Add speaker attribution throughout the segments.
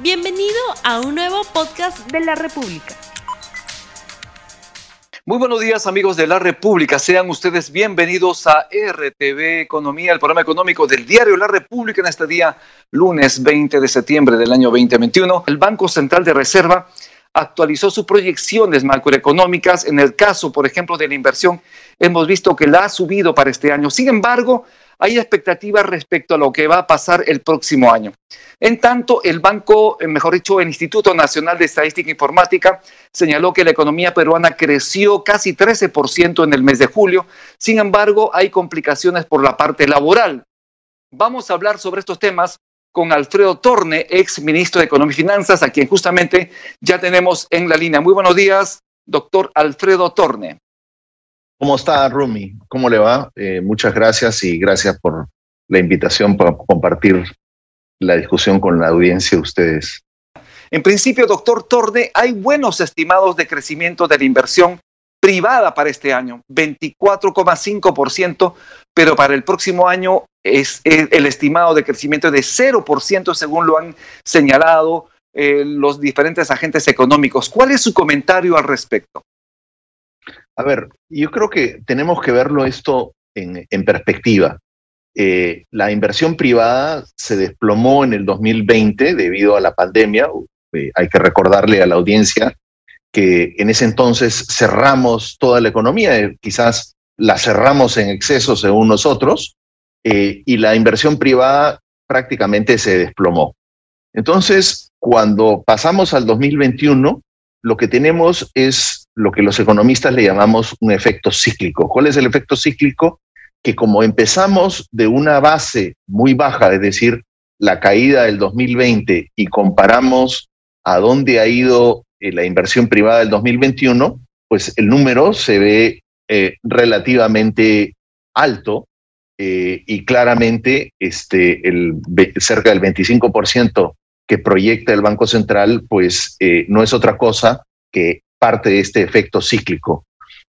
Speaker 1: Bienvenido a un nuevo podcast de la República.
Speaker 2: Muy buenos días amigos de la República, sean ustedes bienvenidos a RTV Economía, el programa económico del diario La República en este día lunes 20 de septiembre del año 2021. El Banco Central de Reserva actualizó sus proyecciones macroeconómicas. En el caso, por ejemplo, de la inversión, hemos visto que la ha subido para este año. Sin embargo, hay expectativas respecto a lo que va a pasar el próximo año. En tanto, el banco, eh, mejor dicho, el Instituto Nacional de Estadística e Informática señaló que la economía peruana creció casi 13% en el mes de julio. Sin embargo, hay complicaciones por la parte laboral. Vamos a hablar sobre estos temas con Alfredo Torne, ex ministro de Economía y Finanzas, a quien justamente ya tenemos en la línea. Muy buenos días, doctor Alfredo Torne.
Speaker 3: ¿Cómo está, Rumi? ¿Cómo le va? Eh, muchas gracias y gracias por la invitación para compartir la discusión con la audiencia de ustedes.
Speaker 2: En principio, doctor Torne, hay buenos estimados de crecimiento de la inversión privada para este año, 24,5%, pero para el próximo año es el estimado de crecimiento de 0%, según lo han señalado eh, los diferentes agentes económicos. ¿Cuál es su comentario al respecto?
Speaker 3: A ver, yo creo que tenemos que verlo esto en, perspectiva. Eh, la inversión privada se desplomó en el 2020 debido a la pandemia. Eh, hay que recordarle a la audiencia que en ese entonces cerramos toda la economía, eh, quizás la cerramos en exceso según nosotros, y la inversión privada prácticamente se desplomó. Entonces, cuando pasamos al 2021, lo que tenemos es lo que los economistas le llamamos un efecto cíclico. ¿Cuál es el efecto cíclico? Que como empezamos de una base muy baja, es decir, la caída del 2020, y comparamos a dónde ha ido eh, la inversión privada del 2021, pues el número se ve eh, relativamente alto eh, y claramente este, el, cerca del 25% que proyecta el Banco Central, pues no es otra cosa que parte de este efecto cíclico.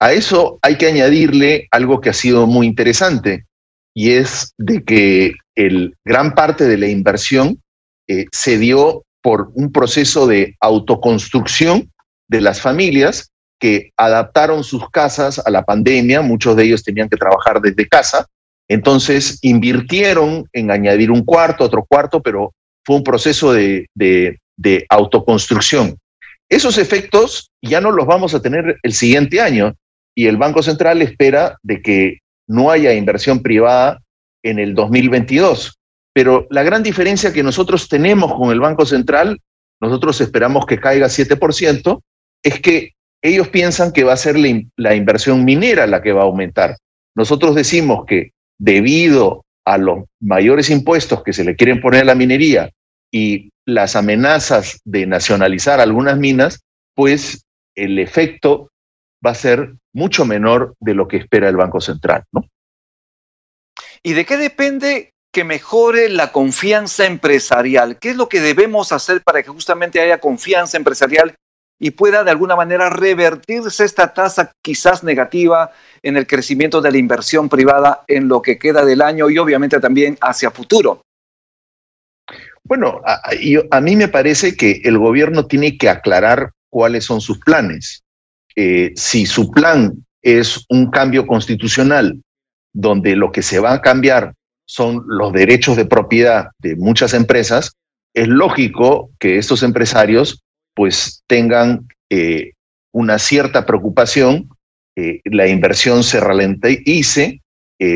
Speaker 3: A eso hay que añadirle algo que ha sido muy interesante y es de que el, gran parte de la inversión eh, se dio por un proceso de autoconstrucción de las familias que adaptaron sus casas a la pandemia, muchos de ellos tenían que trabajar desde casa, entonces invirtieron en añadir un cuarto, otro cuarto, pero fue un proceso de, de autoconstrucción. Esos efectos ya no los vamos a tener el siguiente año y el Banco Central espera de que no haya inversión privada en el 2022. Pero la gran diferencia que nosotros tenemos con el Banco Central, nosotros esperamos que caiga 7%, es que ellos piensan que va a ser la, inversión minera la que va a aumentar. Nosotros decimos que debido a los mayores impuestos que se le quieren poner a la minería y las amenazas de nacionalizar algunas minas, pues el efecto va a ser mucho menor de lo que espera el Banco Central, ¿no?
Speaker 2: ¿Y de qué depende que mejore la confianza empresarial? ¿Qué es lo que debemos hacer para que justamente haya confianza empresarial y pueda de alguna manera revertirse esta tasa quizás negativa en el crecimiento de la inversión privada en lo que queda del año y obviamente también hacia futuro?
Speaker 3: Bueno, a, mí me parece que el gobierno tiene que aclarar cuáles son sus planes. Eh, si su plan es un cambio constitucional donde lo que se va a cambiar son los derechos de propiedad de muchas empresas, es lógico que estos empresarios pues tengan eh, una cierta preocupación, eh, la inversión se ralentice,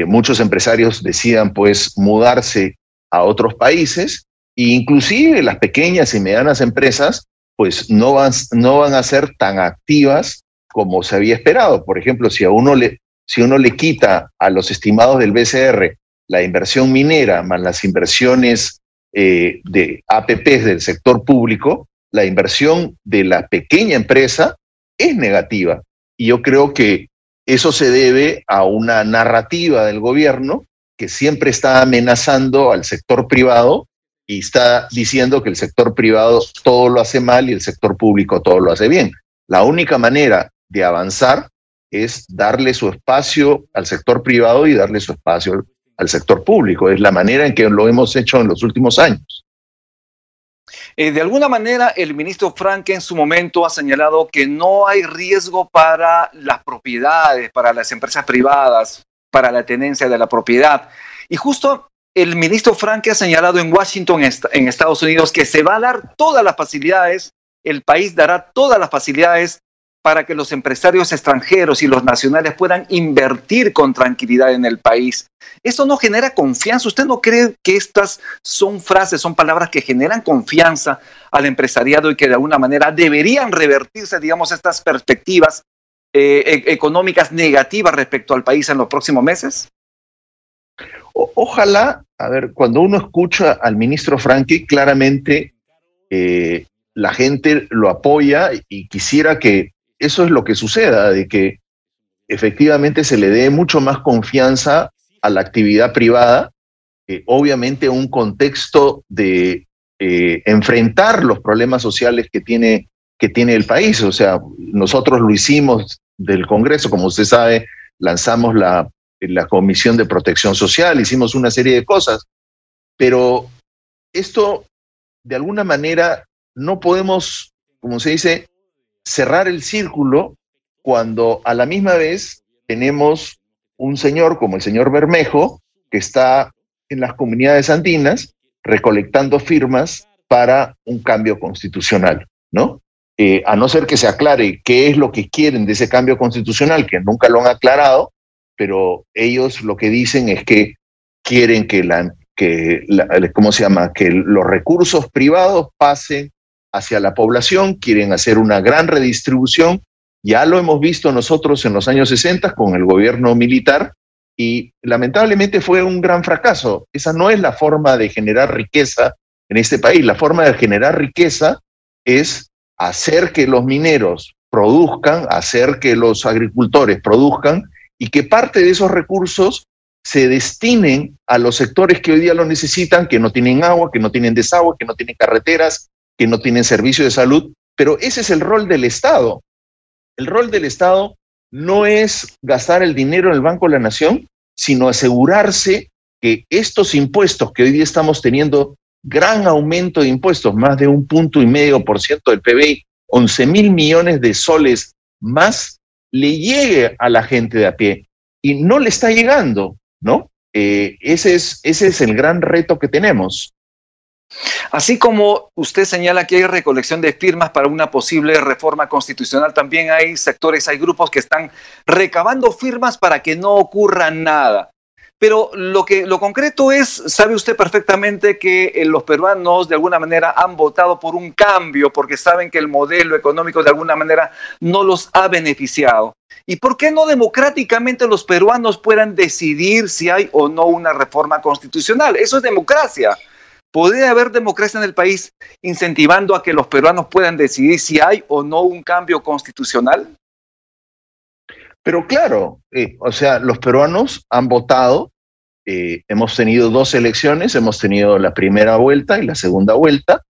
Speaker 3: muchos empresarios decidan pues mudarse a otros países inclusive las pequeñas y medianas empresas, pues no van, no van a ser tan activas como se había esperado. Por ejemplo, si a uno le, si uno le quita a los estimados del BCR la inversión minera más las inversiones eh, de APPs del sector público, la inversión de la pequeña empresa es negativa. Y yo creo que eso se debe a una narrativa del gobierno que siempre está amenazando al sector privado y está diciendo que el sector privado todo lo hace mal y el sector público todo lo hace bien. La única manera de avanzar es darle su espacio al sector privado y darle su espacio al sector público. Es la manera en que lo hemos hecho en los últimos años.
Speaker 2: Eh, de alguna manera, el ministro Frank en su momento ha señalado que no hay riesgo para las propiedades, para las empresas privadas, para la tenencia de la propiedad. Y justo el ministro Frank ha señalado en Washington, en Estados Unidos, que se va a dar todas las facilidades, el país dará todas las facilidades para que los empresarios extranjeros y los nacionales puedan invertir con tranquilidad en el país. ¿Eso no genera confianza? ¿Usted no cree que estas son frases, son palabras que generan confianza al empresariado y que de alguna manera deberían revertirse, digamos, estas perspectivas eh, e-, económicas negativas respecto al país en los próximos meses?
Speaker 3: Ojalá, a ver, cuando uno escucha al ministro Frankie, claramente eh, la gente lo apoya y quisiera que eso es lo que suceda, de que efectivamente se le dé mucho más confianza a la actividad privada, eh, obviamente un contexto de eh, enfrentar los problemas sociales que tiene, que tiene el país. O sea, nosotros lo hicimos del Congreso, como usted sabe, lanzamos la, la Comisión de Protección Social, hicimos una serie de cosas, pero esto, de alguna manera, no podemos, como se dice, cerrar el círculo cuando a la misma vez tenemos un señor como el señor Bermejo, que está en las comunidades andinas recolectando firmas para un cambio constitucional, ¿no? Eh, a no ser que se aclare qué es lo que quieren de ese cambio constitucional, que nunca lo han aclarado, pero ellos lo que dicen es que quieren que la, que ¿cómo se llama? Que los recursos privados pasen hacia la población, quieren hacer una gran redistribución. Ya lo hemos visto nosotros en los años 60 con el gobierno militar y lamentablemente fue un gran fracaso. Esa no es la forma de generar riqueza en este país. La forma de generar riqueza es hacer que los mineros produzcan, hacer que los agricultores produzcan y que parte de esos recursos se destinen a los sectores que hoy día lo necesitan, que no tienen agua, que no tienen desagüe, que no tienen carreteras, que no tienen servicio de salud, pero ese es el rol del Estado. El rol del Estado no es gastar el dinero en el Banco de la Nación, sino asegurarse que estos impuestos que hoy día estamos teniendo gran aumento de impuestos, más de un punto y medio por ciento del PBI, 11 mil millones de soles más, le llegue a la gente de a pie. Y no le está llegando, ¿no? Eh, ese, es, ese es el gran reto que tenemos.
Speaker 2: Así como usted señala que hay recolección de firmas para una posible reforma constitucional, también hay sectores, hay grupos que están recabando firmas para que no ocurra nada. Pero lo que lo concreto es, sabe usted perfectamente que eh, los peruanos de alguna manera han votado por un cambio porque saben que el modelo económico de alguna manera no los ha beneficiado. ¿Y por qué no democráticamente los peruanos puedan decidir si hay o no una reforma constitucional? Eso es democracia. ¿Podría haber democracia en el país incentivando a que los peruanos puedan decidir si hay o no un cambio constitucional?
Speaker 3: Pero claro, eh, o sea, los peruanos han votado, eh, hemos tenido dos elecciones, hemos tenido la primera vuelta y la segunda vuelta.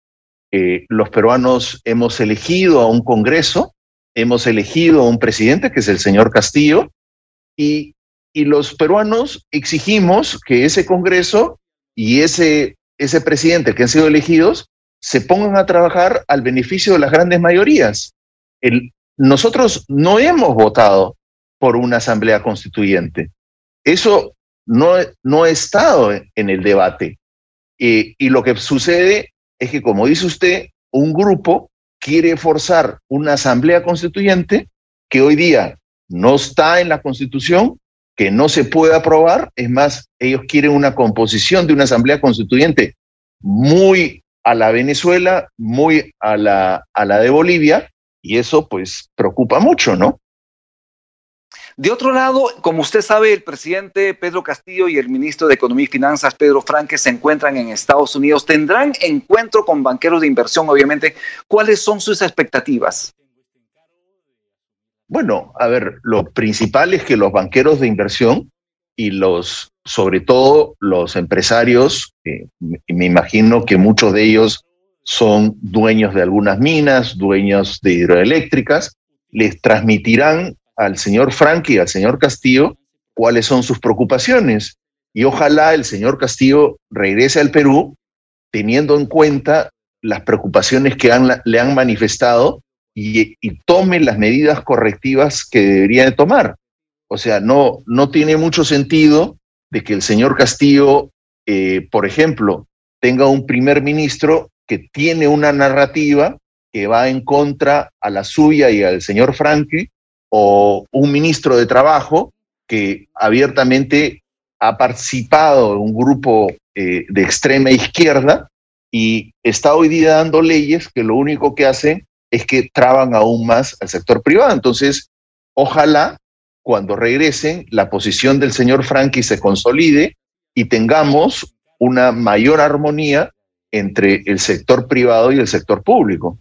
Speaker 3: Eh, los peruanos hemos elegido a un Congreso, hemos elegido a un presidente, que es el señor Castillo, y, y los peruanos exigimos que ese Congreso y ese ese presidente que han sido elegidos se pongan a trabajar al beneficio de las grandes mayorías. nosotros no hemos votado por una asamblea constituyente. Eso no, no ha estado en el debate. y lo que sucede es que, como dice usted, un grupo quiere forzar una asamblea constituyente que hoy día no está en la constitución que no se puede aprobar. Es más, ellos quieren una composición de una asamblea constituyente muy a la Venezuela, muy a la, a la de Bolivia, y eso pues preocupa mucho, ¿no?
Speaker 2: De otro lado, como usted sabe, el presidente Pedro Castillo y el ministro de Economía y Finanzas, Pedro Franque, se encuentran en Estados Unidos. Tendrán encuentro con banqueros de inversión, obviamente. ¿Cuáles son sus expectativas?
Speaker 3: Bueno, a ver, lo principal es que los banqueros de inversión y los, sobre todo los empresarios, me imagino que muchos de ellos son dueños de algunas minas, dueños de hidroeléctricas, les transmitirán al señor Frank y al señor Castillo cuáles son sus preocupaciones. Y ojalá el señor Castillo regrese al Perú teniendo en cuenta las preocupaciones que le han manifestado y, tome las medidas correctivas que debería de tomar. O sea, no, no tiene mucho sentido de que el señor Castillo, eh, por ejemplo, tenga un primer ministro que tiene una narrativa que va en contra a la suya y al señor Franklin, o un ministro de Trabajo que abiertamente ha participado en un grupo eh, de extrema izquierda y está hoy día dando leyes que lo único que hacen es que traban aún más al sector privado. Entonces, ojalá cuando regresen la posición del señor Frankie se consolide y tengamos una mayor armonía entre el sector privado y el sector público.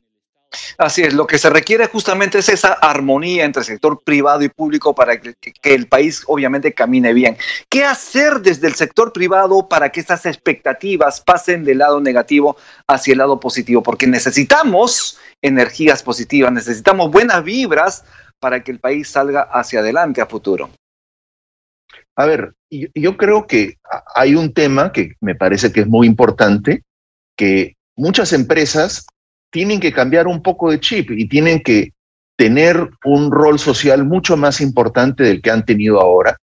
Speaker 2: Así es, lo que se requiere justamente es esa armonía entre el sector privado y público para que, el país obviamente camine bien. ¿Qué hacer desde el sector privado para que esas expectativas pasen del lado negativo hacia el lado positivo? Porque necesitamos energías positivas, necesitamos buenas vibras para que el país salga hacia adelante a futuro.
Speaker 3: A ver, yo creo que hay un tema que me parece que es muy importante, que muchas empresas tienen que cambiar un poco de chip y tienen que tener un rol social mucho más importante del que han tenido ahora.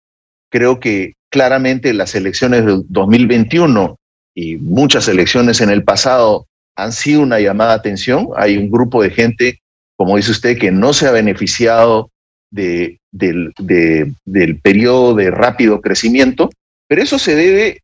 Speaker 3: Creo que claramente las elecciones del 2021 y muchas elecciones en el pasado han sido una llamada de atención. Hay un grupo de gente, como dice usted, que no se ha beneficiado de, del, del periodo de rápido crecimiento, pero eso se debe,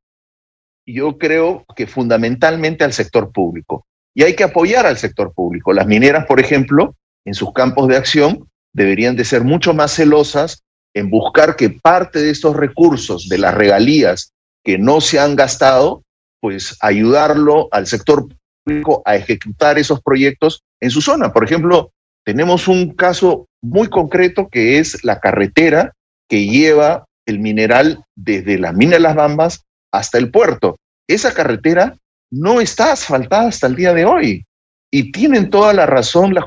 Speaker 3: yo creo que fundamentalmente al sector público y hay que apoyar al sector público. Las mineras, por ejemplo, en sus campos de acción, deberían de ser mucho más celosas en buscar que parte de estos recursos, de las regalías que no se han gastado, pues ayudarlo al sector público a ejecutar esos proyectos en su zona. Por ejemplo, tenemos un caso muy concreto que es la carretera que lleva el mineral desde la mina de las Bambas hasta el puerto. Esa carretera no está asfaltada hasta el día de hoy. Y tienen toda la razón las,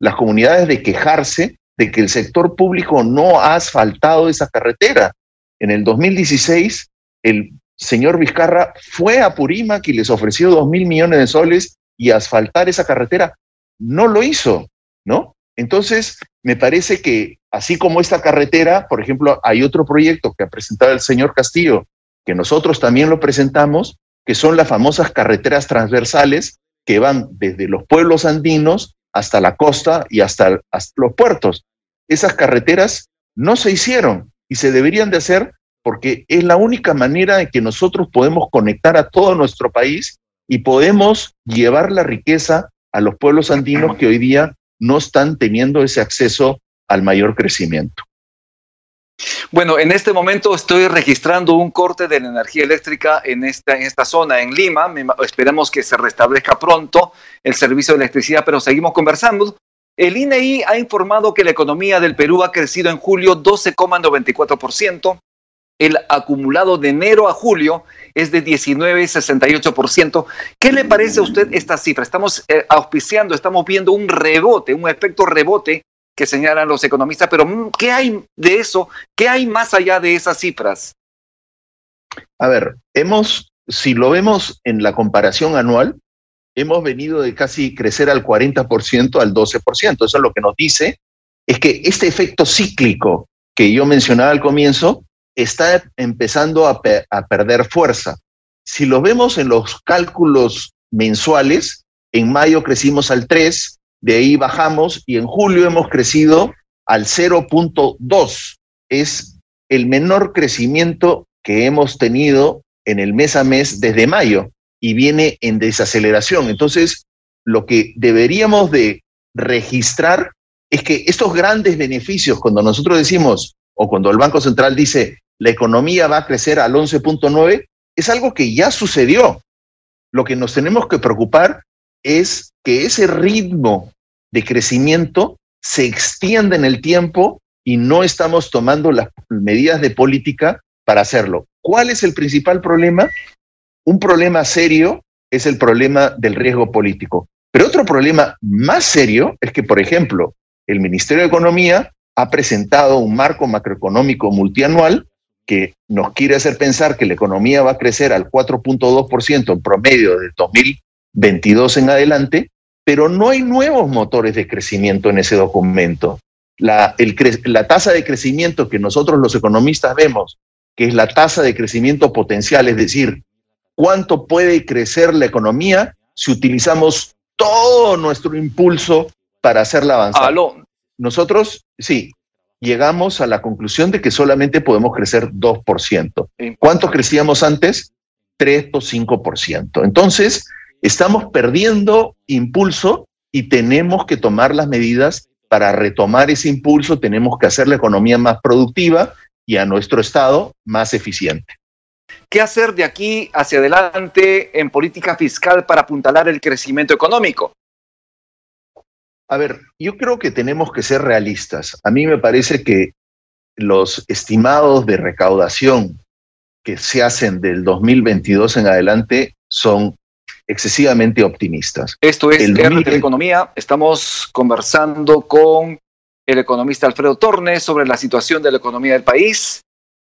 Speaker 3: las comunidades de quejarse de que el sector público no ha asfaltado esa carretera. En el 2016, el señor Vizcarra fue a Purímac y les ofreció dos mil millones de soles y asfaltar esa carretera. No lo hizo, ¿no? Entonces, me parece que así como esta carretera, por ejemplo, hay otro proyecto que ha presentado el señor Castillo, que nosotros también lo presentamos, que son las famosas carreteras transversales que van desde los pueblos andinos hasta la costa y hasta, los puertos. Esas carreteras no se hicieron y se deberían de hacer porque es la única manera en que nosotros podemos conectar a todo nuestro país y podemos llevar la riqueza a los pueblos andinos que hoy día no están teniendo ese acceso al mayor crecimiento.
Speaker 2: Bueno, en este momento estoy registrando un corte de la energía eléctrica en esta, en esta zona, en Lima. esperemos que se restablezca pronto el servicio de electricidad, pero seguimos conversando. El INEI e ha informado que la economía del Perú ha crecido en julio 12,94%. El acumulado de enero a julio es de 19,68%. ¿Qué le parece a usted esta cifra? Estamos eh, auspiciando, estamos viendo un rebote, un efecto rebote que señalan los economistas, pero mm, ¿qué hay de eso? ¿Qué hay más allá de esas cifras?
Speaker 3: A ver, hemos, si lo vemos en la comparación anual, hemos venido de casi crecer al 40% al 12%. Eso es lo que nos dice, es que este efecto cíclico que yo mencionaba al comienzo está empezando a, a perder fuerza. Si lo vemos en los cálculos mensuales, en mayo crecimos al 3, de ahí bajamos y en julio hemos crecido al 0.2. Es el menor crecimiento que hemos tenido en el mes a mes desde mayo y viene en desaceleración. Entonces, lo que deberíamos de registrar es que estos grandes beneficios, cuando nosotros decimos, o cuando el Banco Central dice, la economía va a crecer al 11.9, es algo que ya sucedió. Lo que nos tenemos que preocupar es que ese ritmo de crecimiento se extienda en el tiempo y no estamos tomando las medidas de política para hacerlo. ¿Cuál es el principal problema? Un problema serio es el problema del riesgo político. Pero otro problema más serio es que, por ejemplo, el Ministerio de Economía ha presentado un marco macroeconómico multianual que nos quiere hacer pensar que la economía va a crecer al 4.2% en promedio del 2000 2022 en adelante, pero no hay nuevos motores de crecimiento en ese documento. La, la tasa de crecimiento que nosotros los economistas vemos, que es la tasa de crecimiento potencial, es decir, cuánto puede crecer la economía si utilizamos todo nuestro impulso para hacerla avanzar. Nosotros, sí, llegamos a la conclusión de que solamente podemos crecer 2%. ¿Cuánto crecíamos antes? 3 o 5%. Entonces, estamos perdiendo impulso y tenemos que tomar las medidas para retomar ese impulso, tenemos que hacer la economía más productiva y a nuestro Estado más eficiente.
Speaker 2: ¿Qué hacer de aquí hacia adelante en política fiscal para apuntalar el crecimiento económico?
Speaker 3: A ver, yo creo que tenemos que ser realistas. A mí me parece que los estimados de recaudación que se hacen del 2022 en adelante son excesivamente optimistas.
Speaker 2: Esto es el de Economía. Estamos conversando con el economista Alfredo Tornes sobre la situación de la economía del país.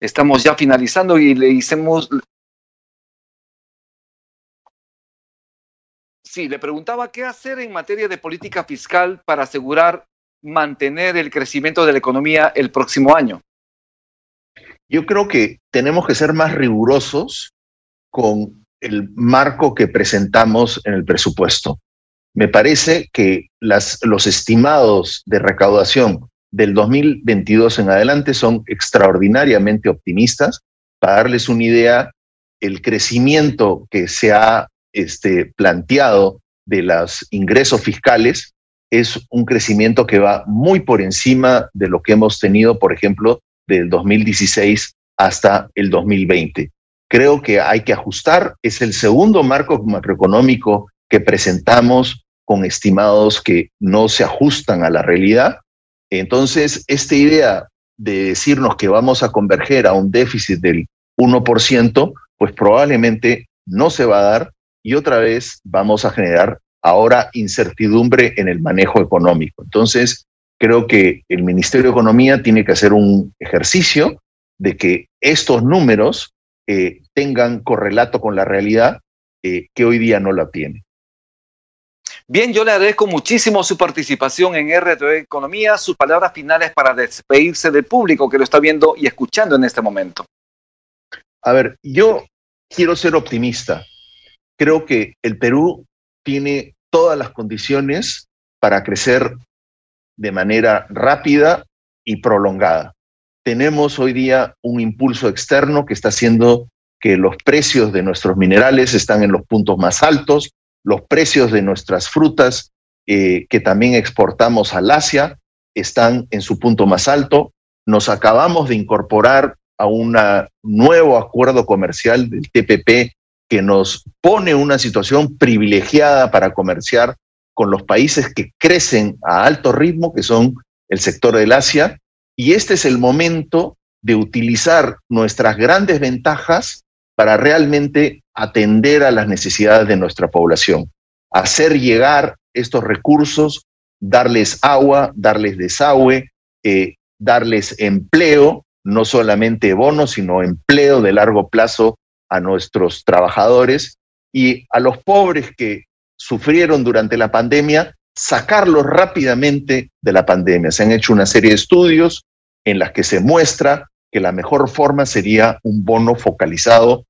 Speaker 2: Estamos ya finalizando y le hicimos, Sí, le preguntaba qué hacer en materia de política fiscal para asegurar mantener el crecimiento de la economía el próximo año.
Speaker 3: Yo creo que tenemos que ser más rigurosos con el marco que presentamos en el presupuesto. Me parece que los estimados de recaudación del 2022 en adelante son extraordinariamente optimistas. Para darles una idea, el crecimiento que se ha este, planteado de los ingresos fiscales es un crecimiento que va muy por encima de lo que hemos tenido, por ejemplo, del 2016 hasta el 2020. Creo que hay que ajustar, es el segundo marco macroeconómico que presentamos con estimados que no se ajustan a la realidad. Entonces, esta idea de decirnos que vamos a converger a un déficit del 1%, pues probablemente no se va a dar y otra vez vamos a generar ahora incertidumbre en el manejo económico. Entonces, creo que el Ministerio de Economía tiene que hacer un ejercicio de que estos números eh, tengan correlato con la realidad eh, que hoy día no la tiene.
Speaker 2: Bien, yo le agradezco muchísimo su participación en RTV Economía, sus palabras finales para despedirse del público que lo está viendo y escuchando en este momento.
Speaker 3: A ver, yo quiero ser optimista creo que el Perú tiene todas las condiciones para crecer de manera rápida y prolongada. Tenemos hoy día un impulso externo que está haciendo que los precios de nuestros minerales están en los puntos más altos, los precios de nuestras frutas eh, que también exportamos al Asia están en su punto más alto. Nos acabamos de incorporar a un nuevo acuerdo comercial del TPP que nos pone una situación privilegiada para comerciar con los países que crecen a alto ritmo, que son el sector del Asia, y este es el momento de utilizar nuestras grandes ventajas para realmente atender a las necesidades de nuestra población, hacer llegar estos recursos, darles agua, darles desagüe, eh, darles empleo, no solamente bonos, sino empleo de largo plazo a nuestros trabajadores y a los pobres que sufrieron durante la pandemia, sacarlos rápidamente de la pandemia. Se han hecho una serie de estudios en las que se muestra que la mejor forma sería un bono focalizado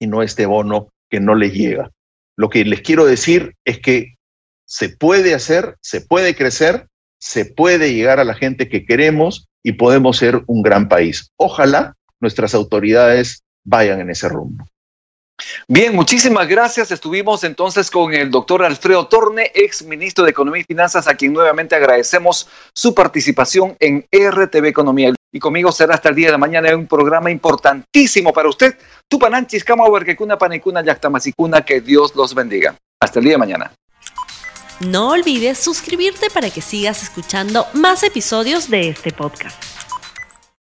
Speaker 3: y no este bono que no les llega. Lo que les quiero decir es que se puede hacer, se puede crecer, se puede llegar a la gente que queremos y podemos ser un gran país. Ojalá nuestras autoridades vayan en ese rumbo.
Speaker 2: Bien, muchísimas gracias. Estuvimos entonces con el doctor Alfredo Torne, ex ministro de Economía y Finanzas, a quien nuevamente agradecemos su participación en RTV Economía. Y conmigo será hasta el día de mañana un programa importantísimo para usted. Tupananchis, Kamawerkekuna, Panicuna, Yactamasicuna, que Dios los bendiga. Hasta el día de mañana.
Speaker 1: No olvides suscribirte para que sigas escuchando más episodios de este podcast.